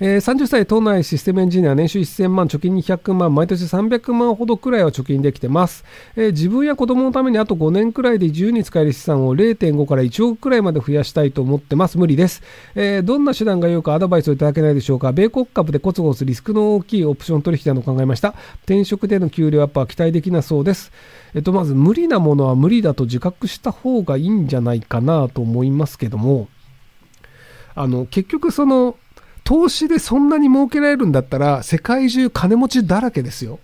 えー、30歳都内システムエンジニア年収1000万貯金200万毎年300万ほどくらいは貯金できてます、えー、自分や子供のためにあと5年くらいで自由に使える資産を0.5から1億くらいまで増やしたいと思ってます。無理です、えー、どんな手段が良いかアドバイスをいただけないでしょうか。米国株でコツコツリスクの大きいオプション取引など考えました。転職での給料アップは期待できなそうです。えっとまず無理なものは無理だと自覚した方がいいんじゃないかなと思いますけども。あの結局その投資でそんなに儲けられるんだったら、世界中金持ちだらけですよ。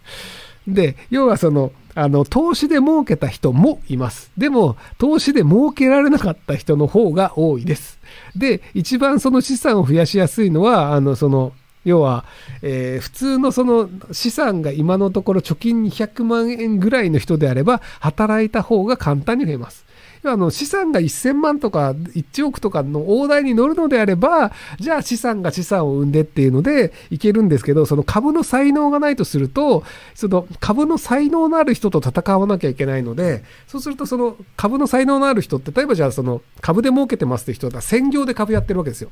で、要はその、あの、投資で儲けた人もいます。でも、投資で儲けられなかった人の方が多いです。で、一番その資産を増やしやすいのは、あの、その、要は、えー、普通のその資産が今のところ貯金200万円ぐらいの人であれば、働いた方が簡単に増えます。あの資産が1000万とか1億とかの大台に乗るのであれば、じゃあ資産が資産を生んでっていうのでいけるんですけど、その株の才能がないとすると、その株の才能のある人と戦わなきゃいけないので、そうするとその株の才能のある人って、例えばじゃあその株で儲けてますって人は専業で株やってるわけですよ。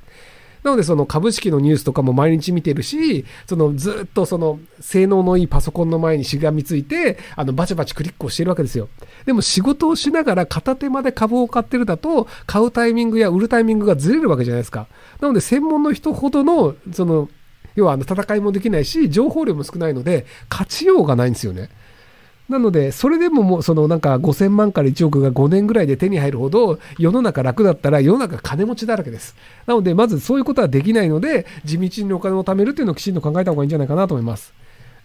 なのでその株式のニュースとかも毎日見てるし、そのずっとその性能のいいパソコンの前にしがみついて、あのバチバチクリックをしてるわけですよ。でも仕事をしながら片手まで株を買ってるだと、買うタイミングや売るタイミングがずれるわけじゃないですか。なので専門の人ほどの、その、要はあの戦いもできないし、情報量も少ないので、勝ちようがないんですよね。なので、それでももう、そのなんか5000万から1億が5年ぐらいで手に入るほど、世の中楽だったら世の中金持ちだらけです。なので、まずそういうことはできないので、地道にお金を貯めるっていうのをきちんと考えた方がいいんじゃないかなと思います。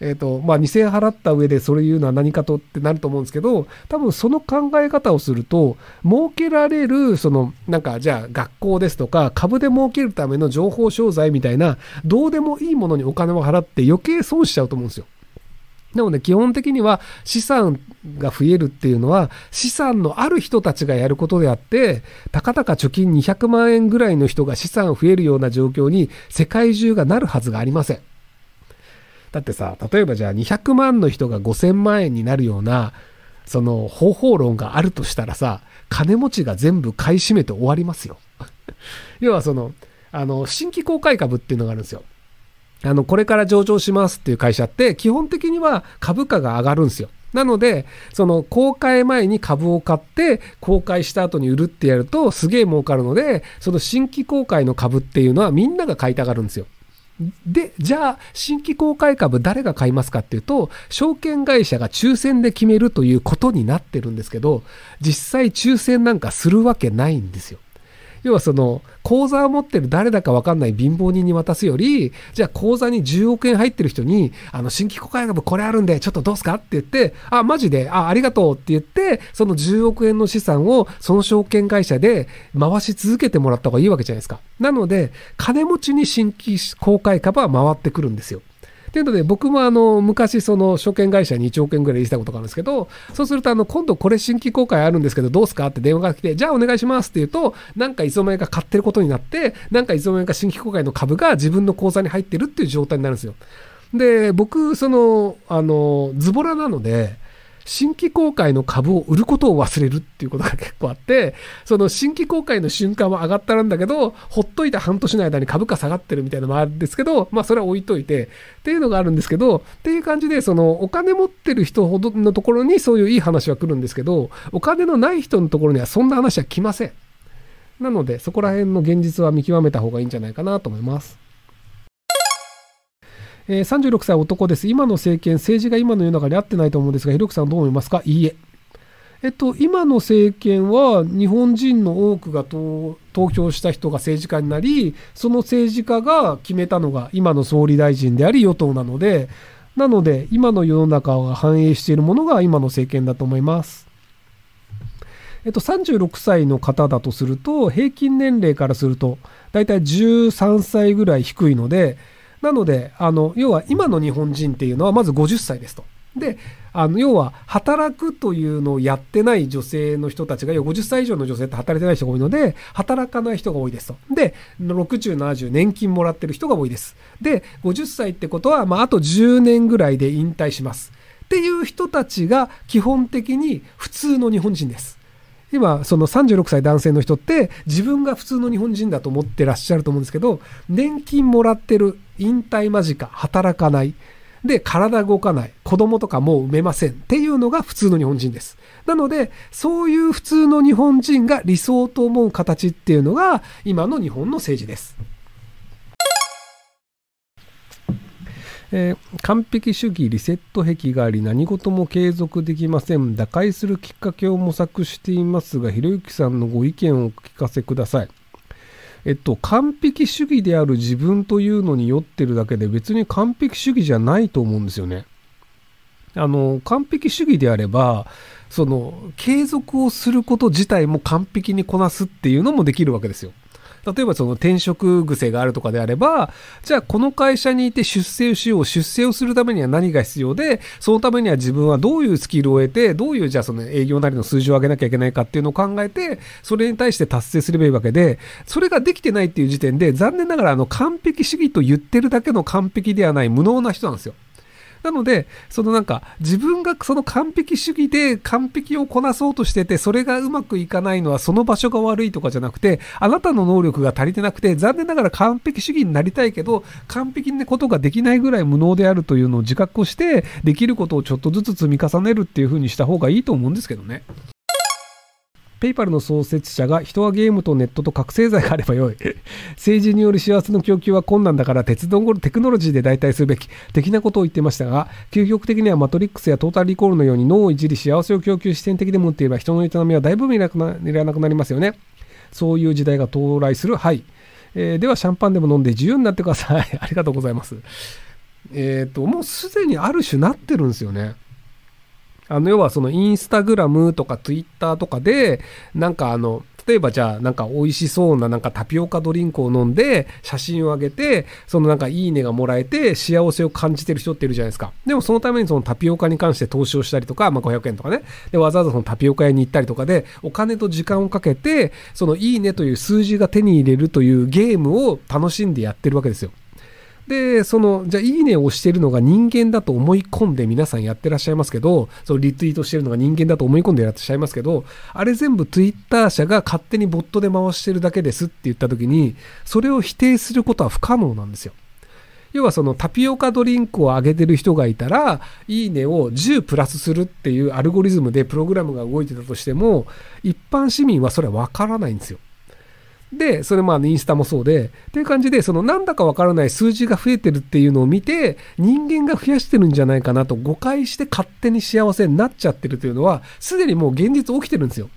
えっ、ー、と、まあ、2000円払った上でそれ言うのは何かとってなると思うんですけど、多分その考え方をすると、儲けられる、その、なんか、じゃあ学校ですとか、株で儲けるための情報商材みたいな、どうでもいいものにお金を払って余計損しちゃうと思うんですよ。なので基本的には資産が増えるっていうのは資産のある人たちがやることであってたかだか貯金200万円ぐらいの人が資産増えるような状況に世界中がなるはずがありません。だってさ例えばじゃあ200万の人が5000万円になるようなその方法論があるとしたらさ金持ちが全部買い占めて終わりますよ。要はそのあの新規公開株っていうのがあるんですよ。あの、これから上場しますっていう会社って、基本的には株価が上がるんですよ。なので、その公開前に株を買って、公開した後に売るってやると、すげえ儲かるので、その新規公開の株っていうのはみんなが買いたがるんですよ。で、じゃあ、新規公開株誰が買いますかっていうと、証券会社が抽選で決めるということになってるんですけど、実際抽選なんかするわけないんですよ。要はその、口座を持ってる誰だかわかんない貧乏人に渡すより、じゃあ口座に10億円入ってる人に、あの、新規公開株これあるんで、ちょっとどうすか？って言って、あ、マジで、あ、ありがとうって言って、その10億円の資産をその証券会社で回し続けてもらった方がいいわけじゃないですか。なので、金持ちに新規公開株は回ってくるんですよ。ていうので、僕もあの、昔、その、証券会社に1億円ぐらい入れたことがあるんですけど、そうすると、あの、今度これ新規公開あるんですけど、どうすかって電話が来て、じゃあお願いしますって言うと、なんかいつの間にか買ってることになって、なんかいつの間にか新規公開の株が自分の口座に入ってるっていう状態になるんですよ。で、僕、その、あの、ズボラなので、新規公開の株を売ることを忘れるっていうことが結構あって、その新規公開の瞬間は上がったんだけど、ほっといた半年の間に株価下がってるみたいなのもあるんですけど、まあそれは置いといて、っていうのがあるんですけど、っていう感じで、そのお金持ってる人ほどのところにそういういい話は来るんですけど、お金のない人のところにはそんな話は来ません。なので、そこら辺の現実は見極めた方がいいんじゃないかなと思います。えー、36歳男です。今の政権、政治が今の世の中に合ってないと思うんですが、ひろきさんどう思いますか？いいえ。えっと、今の政権は日本人の多くが投票した人が政治家になり、その政治家が決めたのが今の総理大臣であり与党なので、なので今の世の中が反映しているものが今の政権だと思います。えっと、36歳の方だとすると、平均年齢からすると、だいたい13歳ぐらい低いので、なので、あの、要は今の日本人っていうのはまず50歳ですと。で、あの、要は、働くというのをやってない女性の人たちが、50歳以上の女性って働いてない人が多いので、働かない人が多いですと。で、60、70、年金もらってる人が多いです。で、50歳ってことは、まあ、あと10年ぐらいで引退します。っていう人たちが基本的に普通の日本人です。今、その36歳男性の人って自分が普通の日本人だと思ってらっしゃると思うんですけど、年金もらってる、引退間近、働かない。で、体動かない。子供とかもう産めません。っていうのが普通の日本人です。なので、そういう普通の日本人が理想と思う形っていうのが、今の日本の政治です。えー、完璧主義リセット壁があり何事も継続できません。打開するきっかけを模索していますがひろゆきさんのご意見をお聞かせください。えっと完璧主義である自分というのに酔ってるだけで別に完璧主義じゃないと思うんですよね。あの完璧主義であればその継続をすること自体も完璧にこなすっていうのもできるわけですよ。例えばその転職癖があるとかであれば、じゃあこの会社にいて出世しよう、出世をするためには何が必要で、そのためには自分はどういうスキルを得て、どういうじゃあその営業なりの数字を上げなきゃいけないかっていうのを考えて、それに対して達成すればいいわけで、それができてないっていう時点で、残念ながらあの完璧主義と言ってるだけの完璧ではない無能な人なんですよ。なので、そのなんか、自分がその完璧主義で完璧をこなそうとしてて、それがうまくいかないのはその場所が悪いとかじゃなくて、あなたの能力が足りてなくて、残念ながら完璧主義になりたいけど、完璧なことができないぐらい無能であるというのを自覚をして、できることをちょっとずつ積み重ねるっていう風にした方がいいと思うんですけどね。ペイパルの創設者が人はゲームとネットと覚醒剤があればよい。政治による幸せの供給は困難だから鉄道テクノロジーで代替するべき。的なことを言ってましたが、究極的にはマトリックスやトータルリコールのように脳をいじり幸せを供給視点的でもっていれば人の営みはだいぶ見らなくなりますよね。そういう時代が到来する。はい。えー、ではシャンパンでも飲んで自由になってください。ありがとうございます。えっ、ー、と、もうすでにある種なってるんですよね。あの、要はそのインスタグラムとかツイッターとかで、なんかあの、例えばじゃあなんか美味しそうななんかタピオカドリンクを飲んで写真を上げて、そのなんかいいねがもらえて幸せを感じてる人っているじゃないですか。でもそのためにそのタピオカに関して投資をしたりとか、まあ500円とかね。で、わざわざそのタピオカ屋に行ったりとかで、お金と時間をかけて、そのいいねという数字が手に入れるというゲームを楽しんでやってるわけですよ。で、その、じゃあ、いいねを押してるのが人間だと思い込んで皆さんやってらっしゃいますけど、そのリツイートしてるのが人間だと思い込んでやってらっしゃいますけど、あれ全部 Twitter 社が勝手にボットで回してるだけですって言った時に、それを否定することは不可能なんですよ。要はそのタピオカドリンクを上げてる人がいたら、いいねを10プラスするっていうアルゴリズムでプログラムが動いてたとしても、一般市民はそれはわからないんですよ。で、それまあインスタもそうで、っていう感じで、そのなんだかわからない数字が増えてるっていうのを見て、人間が増やしてるんじゃないかなと誤解して勝手に幸せになっちゃってるというのは、すでにもう現実起きてるんですよ。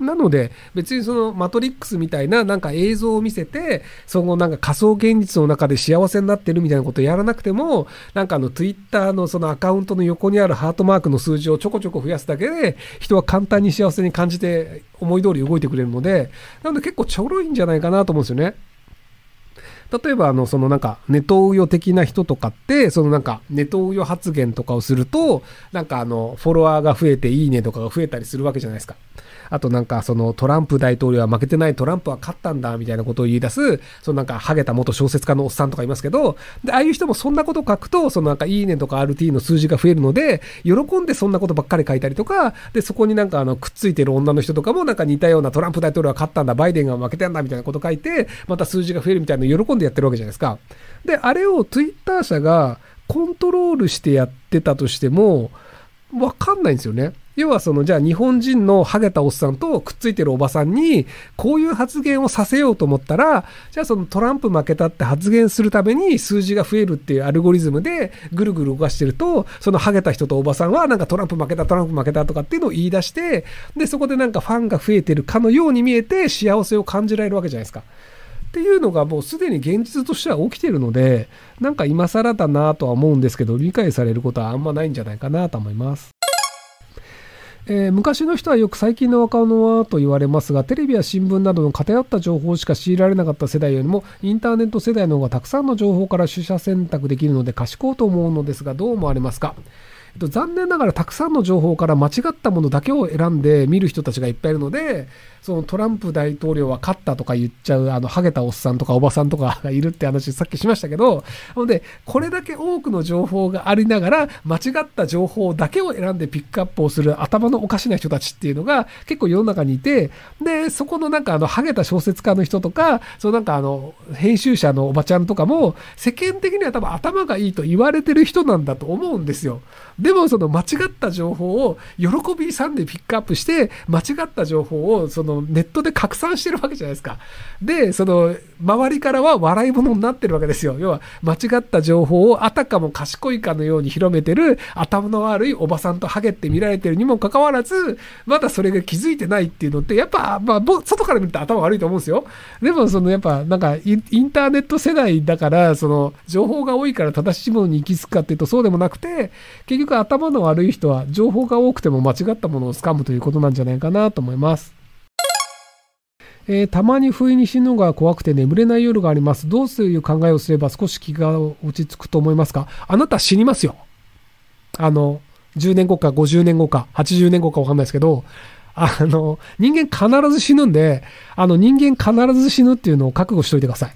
なので、別にそのマトリックスみたいななんか映像を見せて、そのなんか仮想現実の中で幸せになってるみたいなことをやらなくても、なんかあの Twitter のそのアカウントの横にあるハートマークの数字をちょこちょこ増やすだけで、人は簡単に幸せに感じて思い通り動いてくれるので、なので結構ちょろいんじゃないかなと思うんですよね。例えば、あの、そのなんか、ネトウヨ的な人とかって、そのなんか、ネトウヨ発言とかをすると、なんかあの、フォロワーが増えていいねとかが増えたりするわけじゃないですか。あとなんかそのトランプ大統領は負けてないトランプは勝ったんだみたいなことを言い出す、そのなんかハゲた元小説家のおっさんとかいますけど、で、ああいう人もそんなこと書くと、そのなんかいいねとか RT の数字が増えるので、喜んでそんなことばっかり書いたりとか、で、そこになんかあのくっついてる女の人とかもなんか似たようなトランプ大統領は勝ったんだ、バイデンが負けてんだみたいなこと書いて、また数字が増えるみたいなのを喜んでやってるわけじゃないですか。で、あれを Twitter 社がコントロールしてやってたとしても、わかんないんですよね。要はその、じゃあ日本人のハゲたおっさんとくっついてるおばさんに、こういう発言をさせようと思ったら、じゃあそのトランプ負けたって発言するために数字が増えるっていうアルゴリズムでぐるぐる動かしてると、そのハゲた人とおばさんはなんかトランプ負けた、トランプ負けたとかっていうのを言い出して、で、そこでなんかファンが増えてるかのように見えて幸せを感じられるわけじゃないですか。っていうのがもうすでに現実としては起きてるので、なんか今更だなとは思うんですけど、理解されることはあんまないんじゃないかなと思います。えー、昔の人はよく最近の若者はと言われますが、テレビや新聞などの偏った情報しか強いられなかった世代よりも、インターネット世代の方がたくさんの情報から取捨選択できるので賢いと思うのですが、どう思われますか？っと、残念ながらたくさんの情報から間違ったものだけを選んで見る人たちがいっぱいいるので、そのトランプ大統領は勝ったとか言っちゃう、あの、ハゲたおっさんとかおばさんとか がいるって話さっきしましたけど、なので、これだけ多くの情報がありながら、間違った情報だけを選んでピックアップをする頭のおかしな人たちっていうのが結構世の中にいて、で、そこのなんかあの、ハゲた小説家の人とか、そのなんかあの、編集者のおばちゃんとかも、世間的には多分頭がいいと言われてる人なんだと思うんですよ。でもその間違った情報を喜びさんでピックアップして、間違った情報をそのネットで拡散してるわけじゃないですか。で、その周りからは笑い物になってるわけですよ。要は間違った情報をあたかも賢いかのように広めてる頭の悪いおばさんとハゲって見られてるにもかかわらず、まだそれが気づいてないっていうのって、やっぱ、まあ、外から見ると頭悪いと思うんですよ。でも、そのやっぱ、なんかインターネット世代だから、その情報が多いから正しいものに行き着くかっていうとそうでもなくて、結局頭の悪い人は情報が多くても間違ったものを掴むということなんじゃないかなと思います。えー、たまに不意に死ぬのが怖くて眠れない夜があります。どういう考えをすれば少し気が落ち着くと思いますか？あなた死にますよ。あの、10年後か50年後か80年後かわかんないですけど、あの、人間必ず死ぬんで、あの人間必ず死ぬっていうのを覚悟しといてください。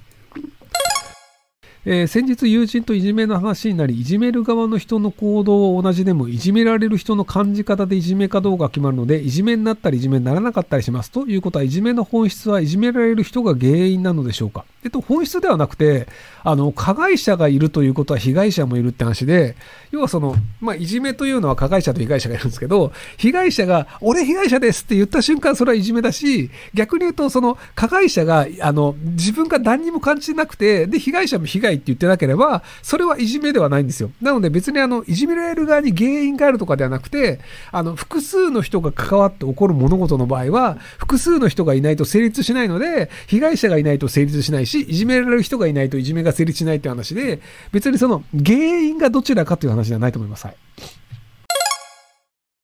えー、先日友人といじめの話になり、いじめる側の人の行動は同じでも、いじめられる人の感じ方でいじめかどうか決まるので、いじめになったりいじめにならなかったりします。ということは、いじめの本質はいじめられる人が原因なのでしょうかえっと、本質ではなくて、あの、加害者がいるということは被害者もいるって話で、要はその、まあ、いじめというのは加害者と被害者がいるんですけど、被害者が、俺被害者ですって言った瞬間、それはいじめだし、逆に言うと、その、加害者が、あの、自分が何にも感じなくて、で、被害者も被害って言ってなければ、それはいじめではないんですよ。なので別にあの、いじめられる側に原因があるとかではなくて、あの、複数の人が関わって起こる物事の場合は、複数の人がいないと成立しないので、被害者がいないと成立しないし、いじめられる人がいないといじめが成立しないって話で、別にその原因がどちらかという話ではないと思います。はい。